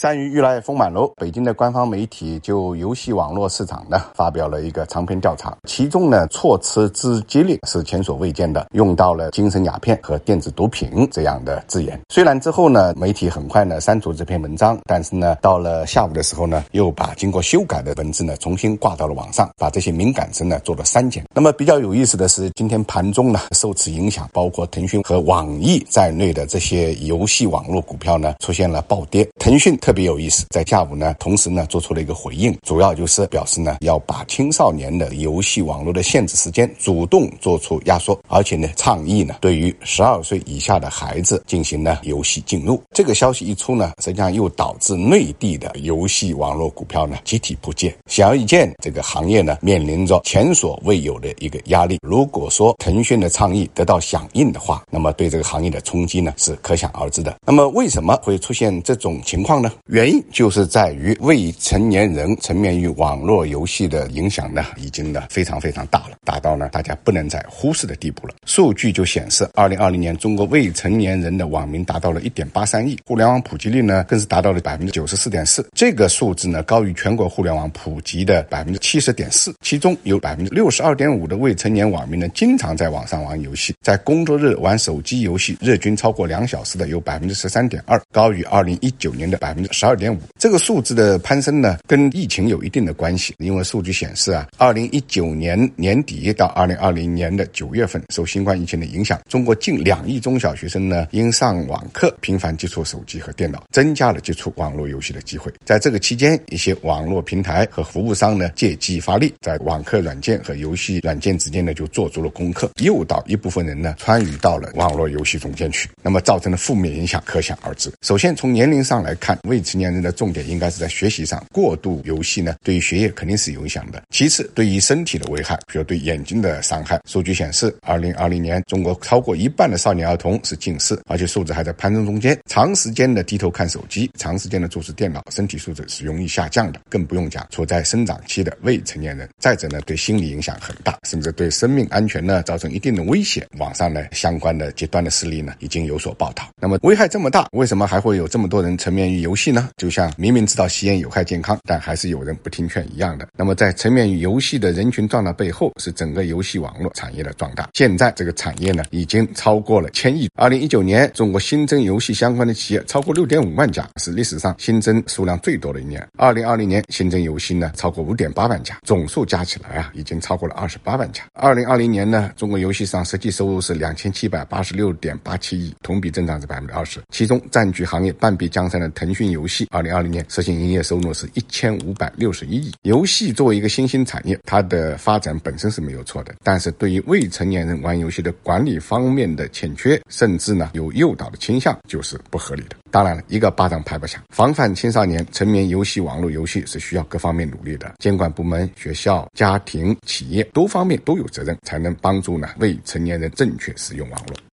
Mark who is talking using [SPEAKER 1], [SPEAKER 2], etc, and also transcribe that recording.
[SPEAKER 1] 山芋越来丰满喽！北京的官方媒体就游戏网络市场呢发表了一个长篇调查，其中呢措辞之激烈是前所未见的，用到了精神鸦片和电子毒品这样的字眼。虽然之后呢媒体很快呢删除这篇文章，但是呢到了下午的时候呢又把经过修改的文字呢重新挂到了网上，把这些敏感词呢做了删减。那么比较有意思的是，今天盘中呢受此影响，包括腾讯和网易在内的这些游戏网络股票呢出现了暴跌，腾讯。特别有意思，在下午呢，同时呢做出了一个回应，主要就是表示呢要把青少年的游戏网络的限制时间主动做出压缩，而且呢倡议呢对于十二岁以下的孩子进行呢游戏禁入。这个消息一出呢，实际上又导致内地的游戏网络股票呢集体扑街，显而易见，这个行业呢面临着前所未有的一个压力。如果说腾讯的倡议得到响应的话，那么对这个行业的冲击呢是可想而知的。那么为什么会出现这种情况呢？原因就是在于未成年人沉湎于网络游戏的影响呢，已经呢非常非常大了，大到呢大家不能再忽视的地步了。数据就显示，二零二零年中国未成年人的网民达到了一点八三亿，互联网普及率呢更是达到了百分之九十四点四，这个数字呢高于全国互联网普及的百分之七十点四。其中有百分之六十二点五的未成年网民呢经常在网上玩游戏，在工作日玩手机游戏日均超过两小时的有百分之十三点二，高于二零一九年的百分。十二点五，这个数字的攀升呢，跟疫情有一定的关系。因为数据显示啊，二零一九年年底到二零二零年的九月份，受新冠疫情的影响，中国近两亿中小学生呢，因上网课频繁接触手机和电脑，增加了接触网络游戏的机会。在这个期间，一些网络平台和服务商呢，借机发力，在网课软件和游戏软件之间呢，就做足了功课，诱导一部分人呢，参与到了网络游戏中间去。那么造成的负面影响可想而知。首先从年龄上来看，未成年人的重点应该是在学习上，过度游戏呢，对于学业肯定是有影响的。其次，对于身体的危害，比如对眼睛的伤害。数据显示，二零二零年中国超过一半的少年儿童是近视，而且数字还在攀升中间。长时间的低头看手机，长时间的注视电脑，身体素质是容易下降的。更不用讲处在生长期的未成年人。再者呢，对心理影响很大，甚至对生命安全呢造成一定的威胁。网上呢相关的极端的势力呢已经有所报道。那么危害这么大，为什么还会有这么多人沉湎于游戏戏呢？就像明明知道吸烟有害健康，但还是有人不听劝一样的。那么，在沉湎于游戏的人群壮大背后，是整个游戏网络产业的壮大。现在这个产业呢，已经超过了千亿。二零一九年，中国新增游戏相关的企业超过六点五万家，是历史上新增数量最多的一年。二零二零年新增游戏呢，超过五点八万家，总数加起来啊，已经超过了二十八万家。二零二零年呢，中国游戏上实际收入是两千七百八十六点八七亿，同比增长是百分之二十。其中占据行业半壁江山的腾讯游戏，二零二零年实现。营业收入是一千五百六十一亿。游戏作为一个新兴产业，它的发展本身是没有错的，但是对于未成年人玩游戏的管理方面的欠缺，甚至呢有诱导的倾向，就是不合理的。当然了，一个巴掌拍不响，防范青少年沉迷游戏、网络游戏是需要各方面努力的。监管部门、学校、家庭、企业多方面都有责任，才能帮助呢未成年人正确使用网络。